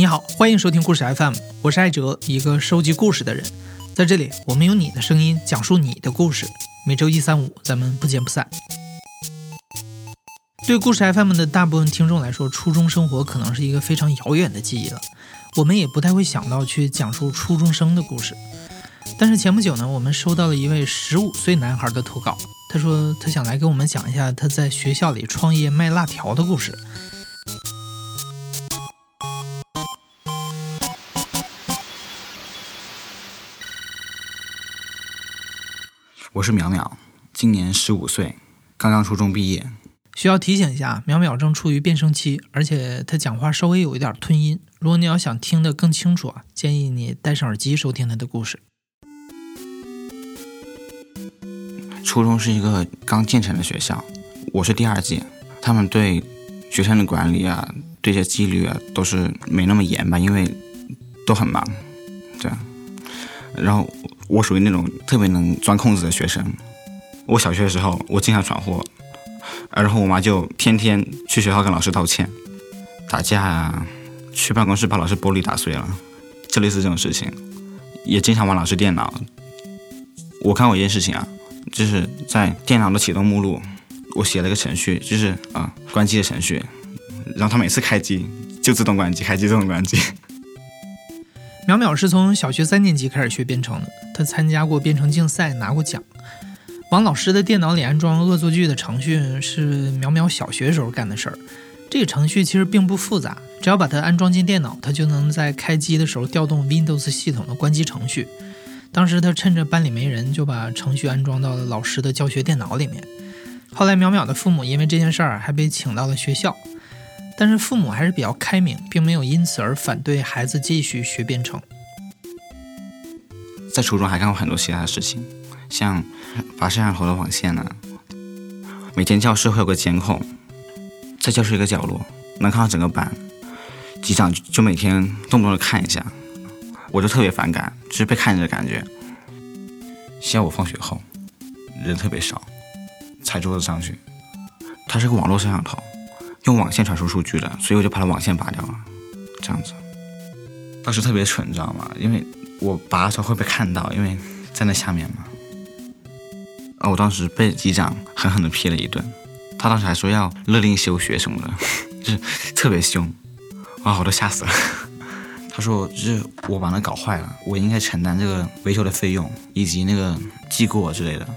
你好，欢迎收听故事 FM，我是艾哲，一个收集故事的人。在这里，我们用你的声音讲述你的故事。每周一、三、五，咱们不见不散。对故事 FM 的大部分听众来说，初中生活可能是一个非常遥远的记忆了。我们也不太会想到去讲述初中生的故事。但是前不久呢，我们收到了一位十五岁男孩的投稿，他说他想来给我们讲一下他在学校里创业卖辣条的故事。我是淼淼，今年十五岁，刚刚初中毕业。需要提醒一下，淼淼正处于变声期，而且他讲话稍微有一点吞音。如果你要想听得更清楚啊，建议你戴上耳机收听他的故事。初中是一个刚建成的学校，我是第二届，他们对学生的管理啊，对这纪律啊，都是没那么严吧，因为都很忙，对。然后我属于那种特别能钻空子的学生。我小学的时候，我经常闯祸，然后我妈就天天去学校跟老师道歉，打架啊，去办公室把老师玻璃打碎了，就类似这种事情。也经常玩老师电脑。我看过一件事情啊。就是在电脑的启动目录，我写了个程序，就是啊关机的程序，然后它每次开机就自动关机，开机自动关机。淼淼是从小学三年级开始学编程的，他参加过编程竞赛，拿过奖。往老师的电脑里安装恶作剧的程序是淼淼小学时候干的事儿。这个程序其实并不复杂，只要把它安装进电脑，它就能在开机的时候调动 Windows 系统的关机程序。当时他趁着班里没人，就把程序安装到了老师的教学电脑里面。后来淼淼的父母因为这件事儿还被请到了学校，但是父母还是比较开明，并没有因此而反对孩子继续学编程。在初中还干过很多其他的事情，像拔摄像头的网线呢。每天教室会有个监控，在教室一个角落能看到整个班，机长就每天动不动的看一下。我就特别反感，就是被看着的感觉。下午放学后，人特别少，踩桌子上去。它是个网络摄像头，用网线传输数据的，所以我就把它网线拔掉了。这样子，当时特别蠢，你知道吗？因为我拔的时候会被看到，因为在那下面嘛。啊，我当时被机长狠狠的批了一顿，他当时还说要勒令休学什么的，就是特别凶，啊，我都吓死了。他说：“就是我把它搞坏了，我应该承担这个维修的费用以及那个记过之类的。”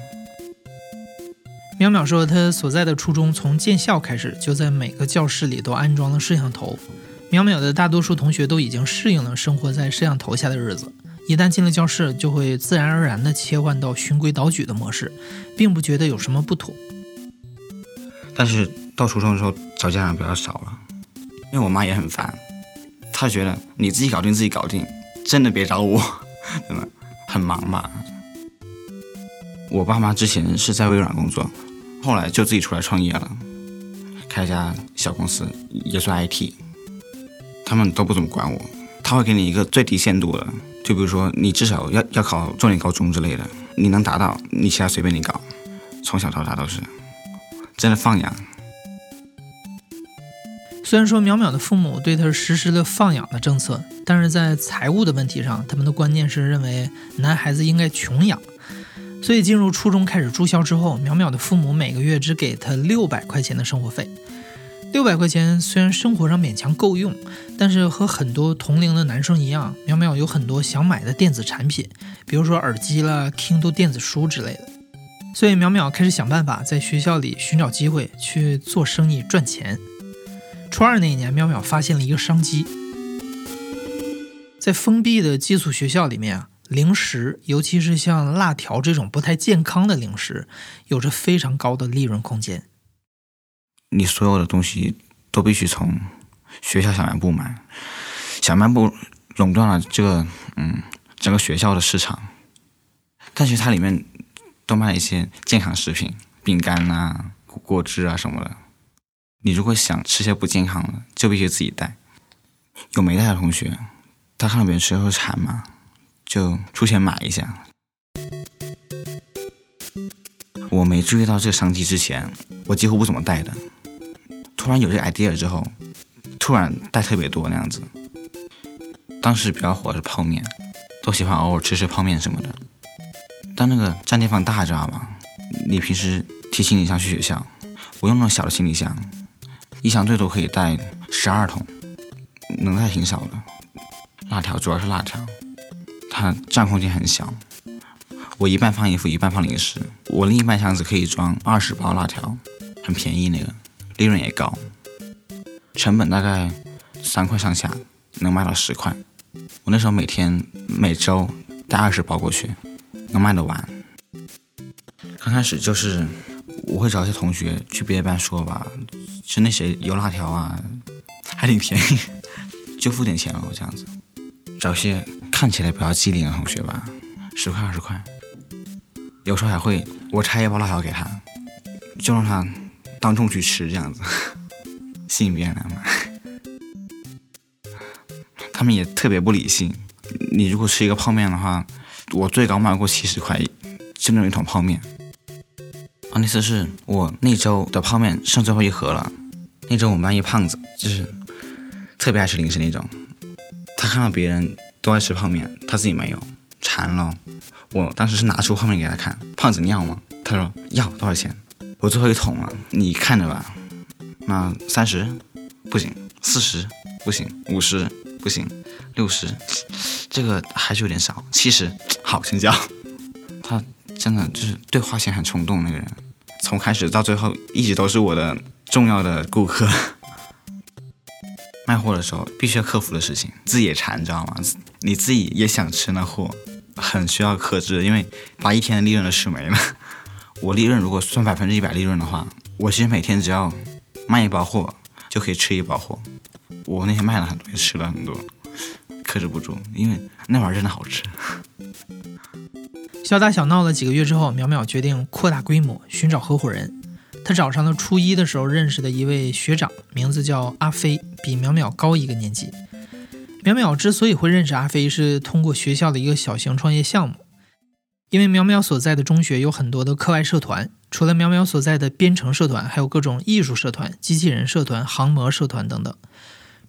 淼淼说：“他所在的初中从建校开始，就在每个教室里都安装了摄像头。淼淼的大多数同学都已经适应了生活在摄像头下的日子，一旦进了教室，就会自然而然地切换到循规蹈矩的模式，并不觉得有什么不妥。但是到初中的时候，找家长比较少了，因为我妈也很烦。”她觉得你自己搞定自己搞定，真的别找我，真的很忙吧。我爸妈之前是在微软工作，后来就自己出来创业了，开一家小公司，也算 IT。他们都不怎么管我，他会给你一个最低限度的，就比如说你至少要要考重点高中之类的，你能达到，你其他随便你搞。从小到大都是，真的放养。虽然说淼淼的父母对他实施了放养的政策，但是在财务的问题上，他们的观念是认为男孩子应该穷养。所以进入初中开始住校之后，淼淼的父母每个月只给他六百块钱的生活费。六百块钱虽然生活上勉强够用，但是和很多同龄的男生一样，淼淼有很多想买的电子产品，比如说耳机啦、Kindle 电子书之类的。所以淼淼开始想办法在学校里寻找机会去做生意赚钱。初二那一年，淼淼发现了一个商机，在封闭的寄宿学校里面啊，零食，尤其是像辣条这种不太健康的零食，有着非常高的利润空间。你所有的东西都必须从学校小卖部买，小卖部垄断了这个嗯整个学校的市场，但是它里面都卖一些健康食品，饼干啊、果汁啊什么的。你如果想吃些不健康的，就必须自己带。有没带的同学，他看到别人吃会馋嘛，就出钱买一下。我没注意到这个商机之前，我几乎不怎么带的。突然有这 idea 之后，突然带特别多那样子。当时比较火的是泡面，都喜欢偶尔吃吃泡面什么的。但那个占地方大，知道吗？你平时提行李箱去学校，我用那种小的行李箱，一箱最多可以带十二桶，能带挺少的。辣条主要是辣条，它占空间很小。我一半放衣服，一半放零食。我另一半箱子可以装二十包辣条，很便宜那个，利润也高，成本大概三块上下，能卖到十块。我那时候每天每周带二十包过去，能卖得完。刚开始就是我会找一些同学去别的班说吧，就那些有辣条啊，还挺便宜，就付点钱了这样子。找些看起来比较机灵的同学吧，十块二十块。有时候还会我拆一包辣条给他，就让他当众去吃这样子，吸引别人来买。他们也特别不理性。你如果吃一个泡面的话，我最高卖过七十块，就那么一桶泡面。啊，那次是我那周的泡面剩最后一盒了。那周我们班一胖子就是特别爱吃零食那种，他看到别人都爱吃泡面，他自己没有，馋了。我当时是拿出泡面给他看，胖子你要吗？他说要，多少钱？我最后一桶了，你看着吧。那三十不行，四十不行，五十不行，六十这个还是有点少，七十好成交。他真的就是对花钱很冲动那个人，从开始到最后一直都是我的重要的顾客。卖货的时候必须要克服的事情，自己也馋，你知道吗？你自己也想吃那货。很需要克制，因为把一天的利润都吃没了。我利润如果算百分之一百利润的话，我其实每天只要卖一包货就可以吃一包货。我那天卖了很多，也吃了很多，克制不住，因为那玩意儿真的好吃。小打小闹了几个月之后，淼淼决定扩大规模，寻找合伙人。他找上了初一的时候认识的一位学长，名字叫阿飞，比淼淼高一个年级。淼淼之所以会认识阿飞，是通过学校的一个小型创业项目。因为淼淼所在的中学有很多的课外社团，除了淼淼所在的编程社团，还有各种艺术社团、机器人社团、航模社团等等。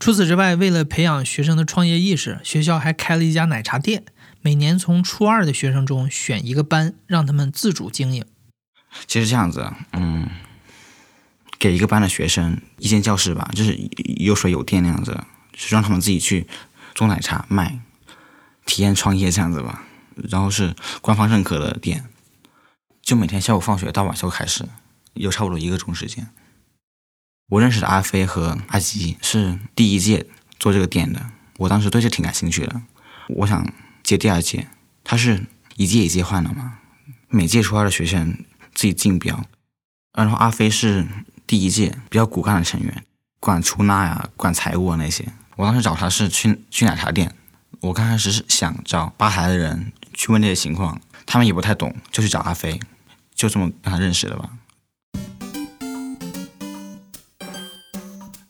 除此之外，为了培养学生的创业意识，学校还开了一家奶茶店，每年从初二的学生中选一个班，让他们自主经营。其实这样子，嗯，给一个班的学生一间教室吧，就是有水有电那样子。是让他们自己去做奶茶卖，体验创业这样子吧。然后是官方认可的店，就每天下午放学到晚上开始，有差不多一个钟时间。我认识的阿飞和阿吉是第一届做这个店的，我当时对这挺感兴趣的，我想接第二届。他是一届一届换的嘛，每届初二的学生自己竞标，然后阿飞是第一届比较骨干的成员，管出纳呀，管财务啊那些。我当时找他是去去奶茶店，我刚开始是想找吧台的人去问这些情况，他们也不太懂，就去找阿飞，就这么跟他认识的吧。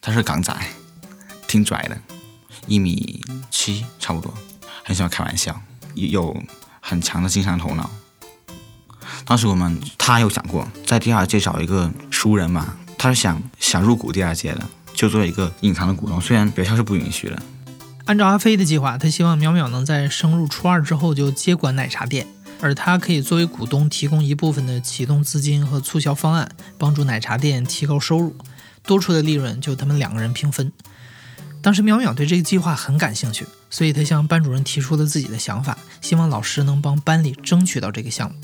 他是港仔，挺拽的，一米七差不多，很喜欢开玩笑，有很强的经商头脑。当时我们他有想过在第二届找一个熟人嘛，他是想想入股第二届的。就做一个隐藏的股东，虽然学校是不允许的。按照阿飞的计划，他希望淼淼能在升入初二之后就接管奶茶店，而他可以作为股东提供一部分的启动资金和促销方案，帮助奶茶店提高收入，多出的利润就他们两个人平分。当时淼淼对这个计划很感兴趣，所以他向班主任提出了自己的想法，希望老师能帮班里争取到这个项目。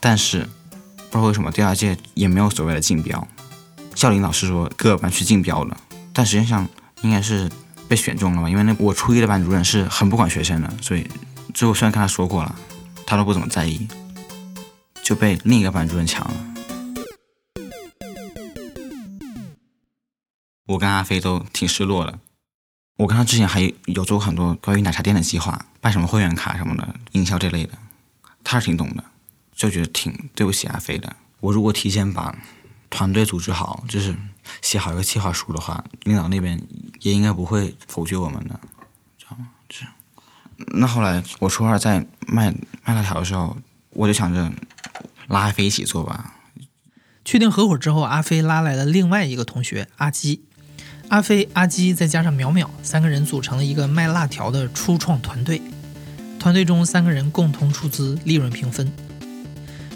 但是不知道为什么第二届也没有所谓的竞标。校领老师说各个班去竞标了，但实际上应该是被选中了吧？因为那我初一的班主任是很不管学生的，所以最后虽然跟他说过了，他都不怎么在意，就被另一个班主任抢了。我跟阿飞都挺失落的。我跟他之前还有做过很多关于奶茶店的计划，办什么会员卡什么的，营销这类的，他是挺懂的，就觉得挺对不起阿飞的。我如果提前把。团队组织好，就是写好一个计划书的话，领导那边也应该不会否决我们的，知道吗？是。那后来我初二在卖卖辣条的时候，我就想着拉阿飞一起做吧。确定合伙之后，阿飞拉来了另外一个同学阿基。阿飞、阿基再加上淼淼三个人组成了一个卖辣条的初创团队。团队中三个人共同出资，利润平分。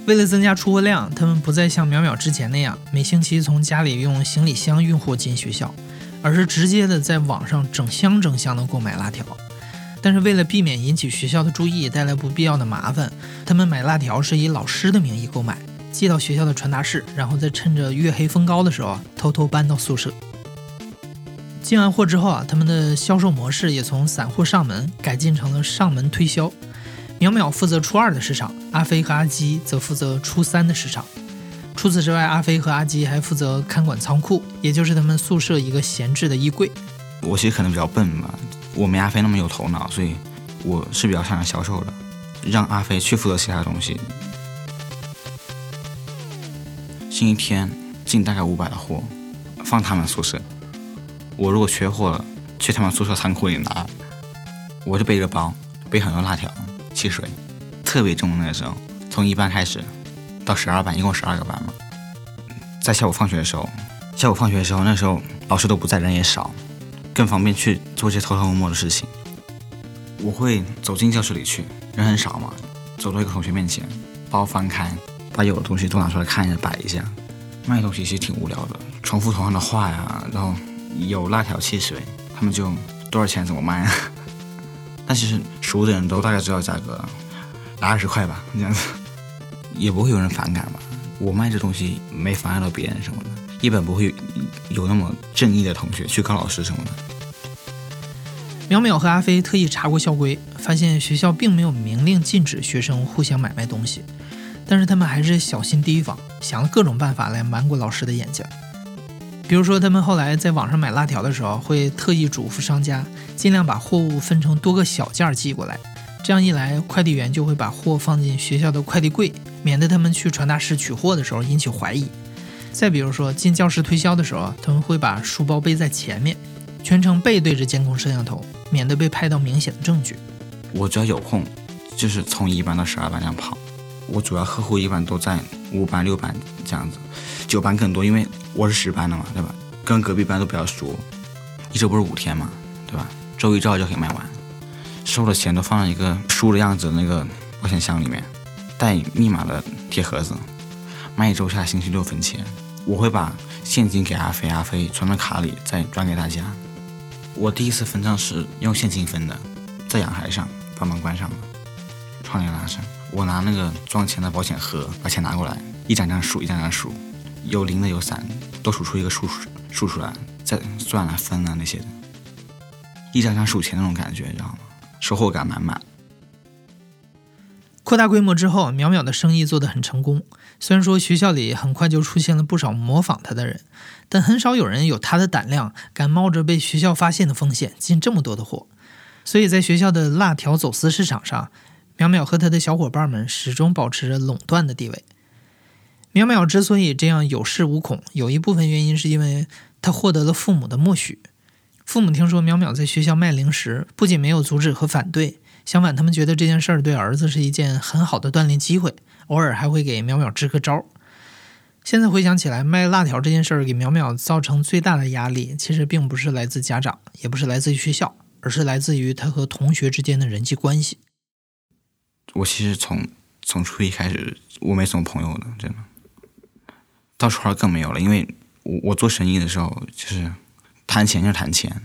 为了增加出货量，他们不再像淼淼之前那样每星期从家里用行李箱运货进学校，而是直接的在网上整箱整箱的购买辣条。但是为了避免引起学校的注意，带来不必要的麻烦，他们买辣条是以老师的名义购买，寄到学校的传达室，然后再趁着月黑风高的时候偷偷搬到宿舍。进完货之后啊，他们的销售模式也从散货上门改进成了上门推销。淼淼负责初二的市场，阿飞和阿基则负责初三的市场。除此之外，阿飞和阿基还负责看管仓库，也就是他们宿舍一个闲置的衣柜。我其实可能比较笨吧，我没阿飞那么有头脑，所以我是比较擅长销售的，让阿飞去负责其他东西。星期天进大概五百的货，放他们宿舍。我如果缺货了，去他们宿舍仓库里拿。我就背着包，背很多辣条、汽水，特别重那个时候。从一班开始，到十二班，一共十二个班嘛。在下午放学的时候，下午放学的时候，那时候老师都不在，人也少，更方便去做些偷偷摸摸的事情。我会走进教室里去，人很少嘛，走到一个同学面前，包翻开，把有的东西都拿出来看一下，摆一下。卖东西其实挺无聊的，重复同样的话呀，然后。有辣条、汽水，他们就多少钱怎么卖？但其实熟的人都大概知道价格，拿二十块吧，这样子也不会有人反感吧？我卖这东西没妨碍到别人什么的，一般不会有那么正义的同学去告老师什么的。淼淼和阿飞特意查过校规，发现学校并没有明令禁止学生互相买卖东西，但是他们还是小心提防，想了各种办法来瞒过老师的眼睛。比如说，他们后来在网上买辣条的时候，会特意嘱咐商家，尽量把货物分成多个小件寄过来。这样一来，快递员就会把货放进学校的快递柜，免得他们去传达室取货的时候引起怀疑。再比如说，进教室推销的时候，他们会把书包背在前面，全程背对着监控摄像头，免得被拍到明显的证据。我只要有空，就是从一班到十二班这样跑。我主要客户一般都在五班、六班这样子，九班更多，因为。我是十班的嘛，对吧？跟隔壁班都比较熟，一周不是五天嘛，对吧？周一、周二就可以卖完，收的钱都放在一个书的样子的那个保险箱里面，带密码的铁盒子，卖一周下来星期六分钱。我会把现金给阿飞，阿飞存到卡里，再转给大家。我第一次分账是用现金分的，在阳台上把门关上了，窗帘拉上，我拿那个装钱的保险盒把钱拿过来，一张张数，一张张数。有零的有散的，都数出一个数数出来，再算了分啊那些的，一张张数钱那种感觉，你知道吗？收获感满满。扩大规模之后，淼淼的生意做得很成功。虽然说学校里很快就出现了不少模仿他的人，但很少有人有他的胆量，敢冒着被学校发现的风险进这么多的货。所以在学校的辣条走私市场上，淼淼和他的小伙伴们始终保持着垄断的地位。淼淼之所以这样有恃无恐，有一部分原因是因为他获得了父母的默许。父母听说淼淼在学校卖零食，不仅没有阻止和反对，相反，他们觉得这件事儿对儿子是一件很好的锻炼机会，偶尔还会给淼淼支个招。现在回想起来，卖辣条这件事儿给淼淼造成最大的压力，其实并不是来自家长，也不是来自于学校，而是来自于他和同学之间的人际关系。我其实从从初一开始，我没什么朋友的，真的。到初二更没有了，因为我我做生意的时候就是谈钱就谈钱，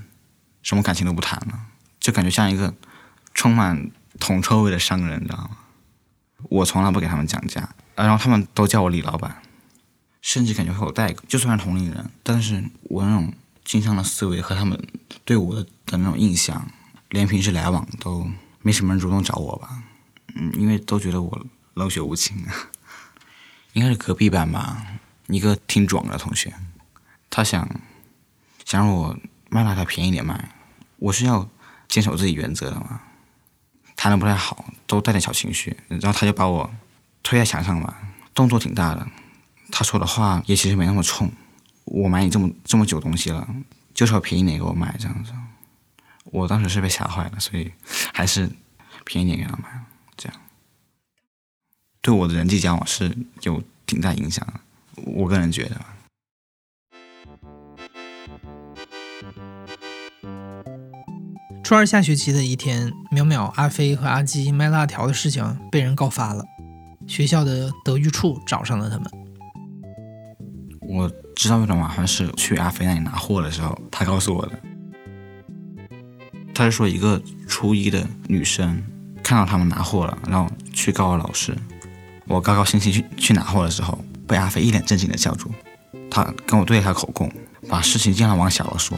什么感情都不谈了，就感觉像一个充满铜臭味的商人，你知道吗？我从来不给他们讲价，然后他们都叫我李老板，甚至感觉和我代沟。就算是同龄人，但是我那种经商的思维和他们对我的的那种印象，连平时来往都没什么人主动找我吧，嗯，因为都觉得我冷血无情啊。应该是隔壁班吧。一个挺壮的同学，他想想让我卖辣条便宜点卖，我是要坚守自己原则的嘛。谈的不太好，都带点小情绪，然后他就把我推在墙上嘛，动作挺大的。他说的话也其实没那么冲。我买你这么这么久东西了，就是要便宜点给我买这样子。我当时是被吓坏了，所以还是便宜点给他买，这样对我的人际交往是有挺大影响的。我个人觉得，初二下学期的一天，淼淼、阿飞和阿基卖辣条的事情被人告发了，学校的德育处找上了他们。我知道有种麻烦是去阿飞那里拿货的时候，他告诉我的。他是说一个初一的女生看到他们拿货了，然后去告了老师。我高高兴兴去去拿货的时候，被阿飞一脸正经的叫住。他跟我对了下口供，把事情尽量往小了说，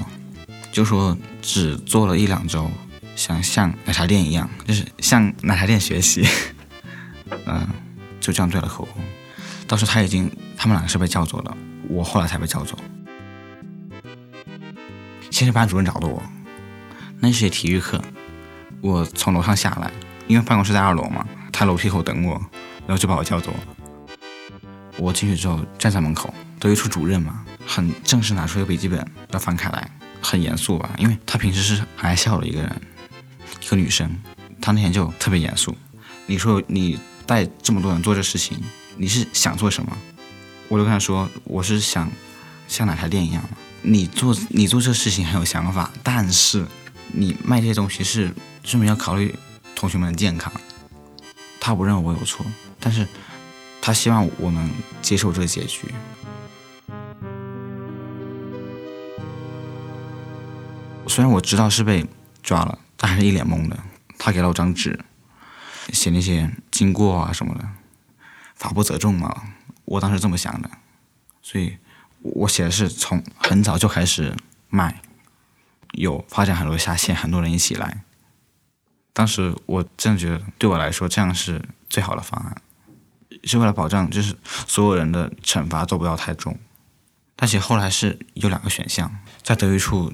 就说只做了一两周，想像奶茶店一样，就是向奶茶店学习。嗯，就这样对了口供。当时他已经，他们两个是被叫走了，我后来才被叫走。先是班主任找的我，那是体育课，我从楼上下来，因为办公室在二楼嘛，他楼梯口等我。然后就把我叫走了。我进去之后站在门口，德育处主任嘛，很正式拿出一个笔记本要翻开来，很严肃吧，因为他平时是很爱笑的一个人，一个女生，她那天就特别严肃。你说你带这么多人做这事情，你是想做什么？我就跟他说，我是想像奶茶店一样你做你做这事情很有想法，但是你卖这些东西是专门要考虑同学们的健康。他不认为我有错。但是，他希望我能接受这个结局。虽然我知道是被抓了，但还是一脸懵的。他给了我张纸，写那些经过啊什么的，法不责众嘛。我当时这么想的，所以我写的是从很早就开始卖，有发展很多下线，很多人一起来。当时我真的觉得，对我来说这样是最好的方案。是为了保障，就是所有人的惩罚都不要太重。但其实后来是有两个选项，在德育处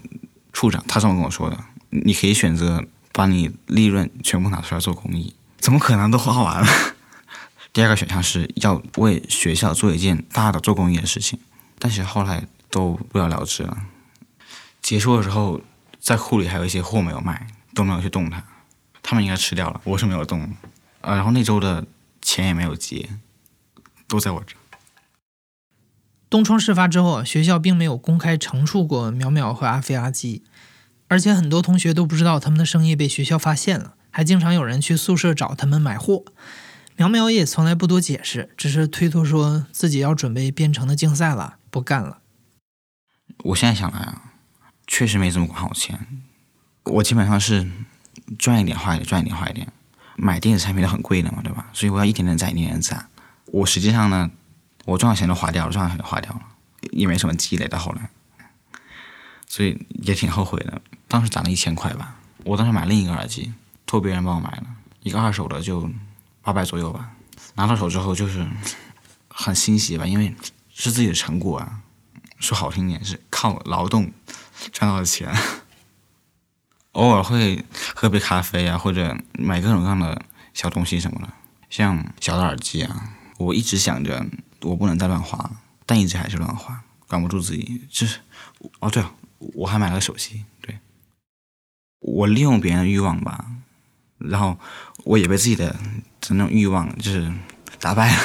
处长他这么跟我说的：你可以选择把你利润全部拿出来做公益，怎么可能都花完了？第二个选项是要为学校做一件大的做公益的事情，但是后来都不了了之了。结束的时候，在库里还有一些货没有卖，都没有去动它，他们应该吃掉了，我是没有动。呃，然后那周的。钱也没有结，都在我这。东窗事发之后，学校并没有公开惩处过淼淼和阿飞、阿基，而且很多同学都不知道他们的生意被学校发现了，还经常有人去宿舍找他们买货。淼淼也从来不多解释，只是推脱说自己要准备编程的竞赛了，不干了。我现在想来啊，确实没怎么管好钱，我基本上是赚一点花一点，赚一点花一点。买电子产品都很贵的嘛，对吧？所以我要一点点攒，一点点攒。我实际上呢，我赚的钱都花掉了，赚的钱都花掉了，也没什么积累到后来，所以也挺后悔的。当时攒了一千块吧，我当时买另一个耳机，托别人帮我买的，一个二手的，就八百左右吧。拿到手之后就是 很欣喜吧，因为是自己的成果啊。说好听点是靠劳动赚到的钱。偶尔会喝杯咖啡啊，或者买各种各样的小东西什么的，像小的耳机啊。我一直想着我不能再乱花，但一直还是乱花，管不住自己。就是哦，对了，我还买了个手机。对，我利用别人的欲望吧，然后我也被自己的那种欲望就是打败了，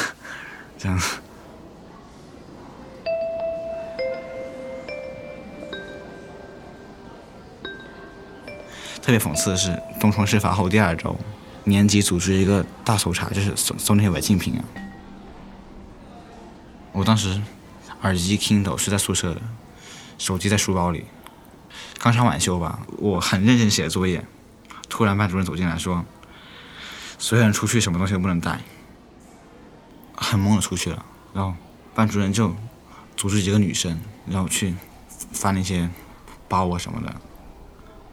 这样。特别讽刺的是，东窗事发后第二周，年级组织一个大搜查，就是搜搜那些违禁品啊。我当时耳机 Kindle 是在宿舍的，手机在书包里。刚上晚修吧，我很认真写作业，突然班主任走进来说：“所有人出去，什么东西都不能带。”很懵的出去了，然后班主任就组织几个女生，然后去翻那些包啊什么的。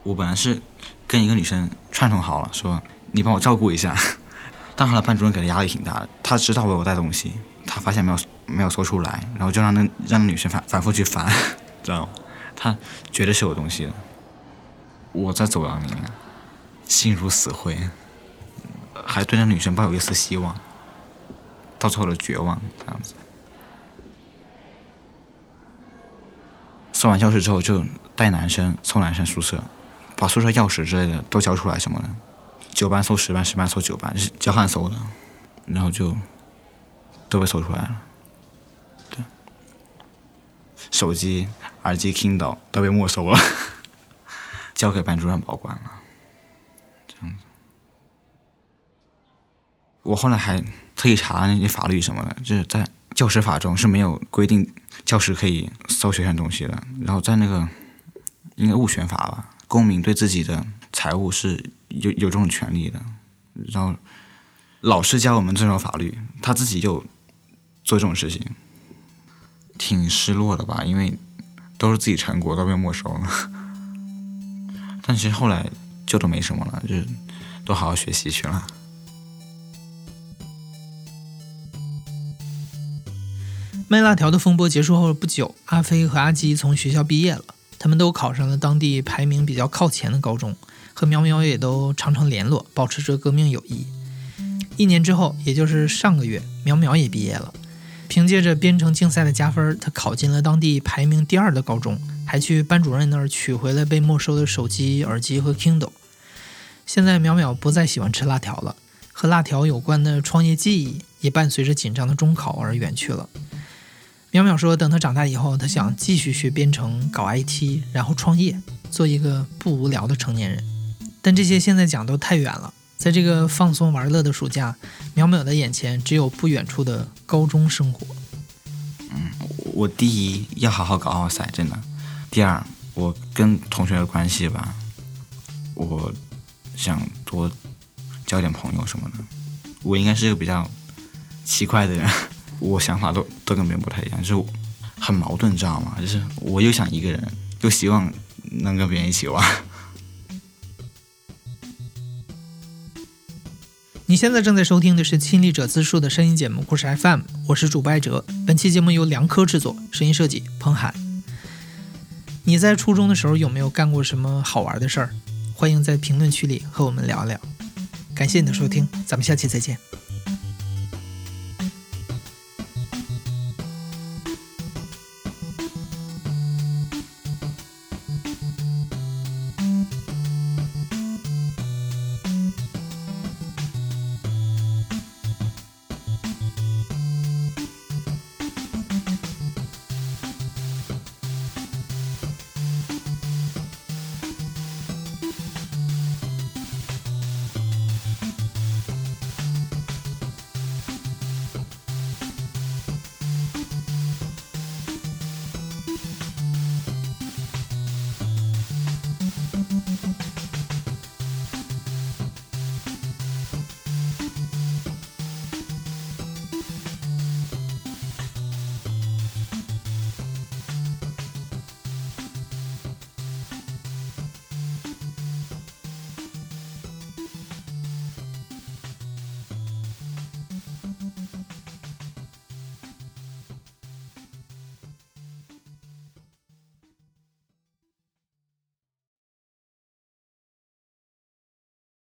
我本来是跟一个女生串通好了，说你帮我照顾一下。但后来班主任给的压力挺大的，他知道我有带东西，他发现没有没有说出来，然后就让那让那女生反反复去翻，知道吗？他觉得是有东西的。我在走廊里面，心如死灰，还对那女生抱有一丝希望，到最后的绝望这样子。送完教室之后，就带男生送男生宿舍。把宿舍钥匙之类的都交出来什么的，九班搜十班，十班搜九班，是交换搜的，然后就都被搜出来了。对，手机、耳机、Kindle 都被没收了，交给班主任保管了。这样子，我后来还特意查那些法律什么的，就是在教师法中是没有规定教师可以搜学生东西的，然后在那个。应该物权法吧，公民对自己的财物是有有这种权利的。然后老师教我们这种法律，他自己就做这种事情，挺失落的吧？因为都是自己成果都被没收了。但其实后来就都没什么了，就都好好学习去了。卖辣条的风波结束后不久，阿飞和阿基从学校毕业了，他们都考上了当地排名比较靠前的高中，和苗苗也都常常联络，保持着革命友谊。一年之后，也就是上个月，苗苗也毕业了，凭借着编程竞赛的加分，他考进了当地排名第二的高中，还去班主任那儿取回了被没收的手机、耳机和 Kindle。现在苗苗不再喜欢吃辣条了，和辣条有关的创业记忆也伴随着紧张的中考而远去了。淼淼说：“等他长大以后，他想继续学编程、搞 IT，然后创业，做一个不无聊的成年人。但这些现在讲都太远了。在这个放松玩乐的暑假，淼淼的眼前只有不远处的高中生活。嗯，我第一要好好搞好赛，真的。第二，我跟同学的关系吧，我想多交点朋友什么的。我应该是一个比较奇怪的人。”我想法都都跟别人不太一样，就是很矛盾，知道吗？就是我又想一个人，又希望能跟别人一起玩。你现在正在收听的是亲历者自述的声音节目故事 FM，我是主播艾哲。本期节目由梁科制作，声音设计彭海。你在初中的时候有没有干过什么好玩的事儿？欢迎在评论区里和我们聊聊。感谢你的收听，咱们下期再见。